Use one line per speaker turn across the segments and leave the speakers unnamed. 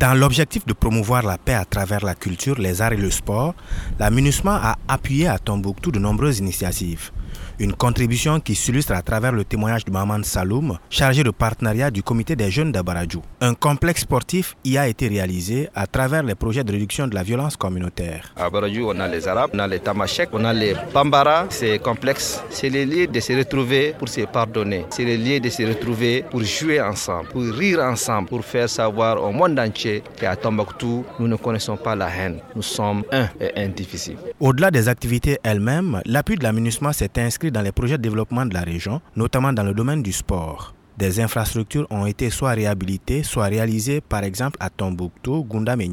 Dans l'objectif de promouvoir la paix à travers la culture, les arts et le sport, la MINUSMA a appuyé à Tombouctou de nombreuses initiatives. Une contribution qui s'illustre à travers le témoignage de Maman Saloum, chargé de partenariat du comité des jeunes d'Abaradjou. Un complexe sportif y a été réalisé à travers les projets de réduction de la violence communautaire.
À Abaradjou, on a les Arabes, on a les Tamashek, on a les Bambara. C'est complexe. C'est les lieux de se retrouver pour se pardonner. C'est les lieux de se retrouver pour jouer ensemble, pour rire ensemble, pour faire savoir au monde entier qu'à Tombouctou, nous ne connaissons pas la haine. Nous sommes un et indivisibles.
Au-delà des activités elles-mêmes, l'appui de l'aménagement s'est inscrit dans les projets de développement de la région, notamment dans le domaine du sport. Des infrastructures ont été soit réhabilitées, soit réalisées par exemple à Tombouctou, Gundam et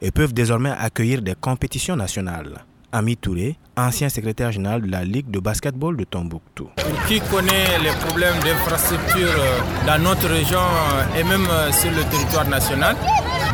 et peuvent désormais accueillir des compétitions nationales. Ami Touré, ancien secrétaire général de la Ligue de basketball de Tombouctou.
Qui connaît les problèmes d'infrastructure euh, dans notre région euh, et même euh, sur le territoire national,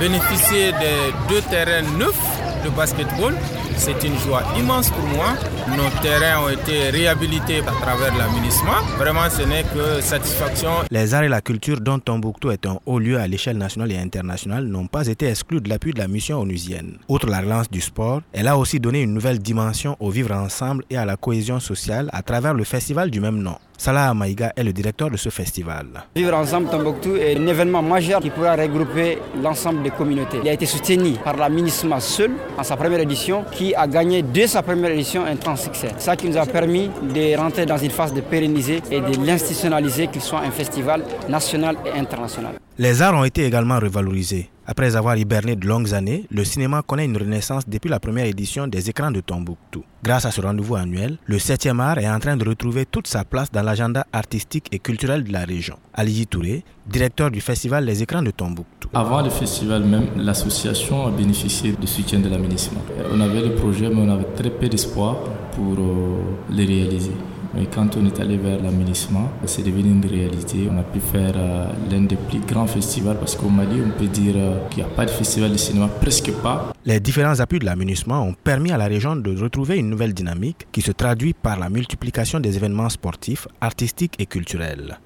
bénéficier de deux terrains neufs de basketball. C'est une joie immense pour moi. Nos terrains ont été réhabilités à travers l'aménagement. Vraiment, ce n'est que satisfaction.
Les arts et la culture dont Tombouctou est un haut lieu à l'échelle nationale et internationale n'ont pas été exclus de l'appui de la mission onusienne. Outre la relance du sport, elle a aussi donné une nouvelle dimension au vivre ensemble et à la cohésion sociale à travers le festival du même nom. Salah Maïga est le directeur de ce festival.
Vivre ensemble Tombouctou est un événement majeur qui pourra regrouper l'ensemble des communautés. Il a été soutenu par la MINISMA seul en sa première édition qui a gagné dès sa première édition un grand succès. Ça qui nous a permis de rentrer dans une phase de pérenniser et de l'institutionnaliser qu'il soit un festival national et international.
Les arts ont été également revalorisés. Après avoir hiberné de longues années, le cinéma connaît une renaissance depuis la première édition des écrans de Tombouctou. Grâce à ce rendez-vous annuel, le 7e art est en train de retrouver toute sa place dans l'agenda artistique et culturel de la région. Ali Touré, directeur du festival Les écrans de Tombouctou.
Avant le festival même, l'association a bénéficié du soutien de l'aménagement. On avait le projet, mais on avait très peu d'espoir pour euh, les réaliser. Mais quand on est allé vers l'aménagement, c'est devenu une réalité. On a pu faire euh, l'un des plus grands festivals parce qu'au Mali, on peut dire euh, qu'il n'y a pas de festival de cinéma, presque pas.
Les différents appuis de l'aménagement ont permis à la région de retrouver une nouvelle dynamique qui se traduit par la multiplication des événements sportifs, artistiques et culturels.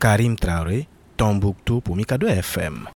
Karim Traoré, Tombouctou pour Mikado FM.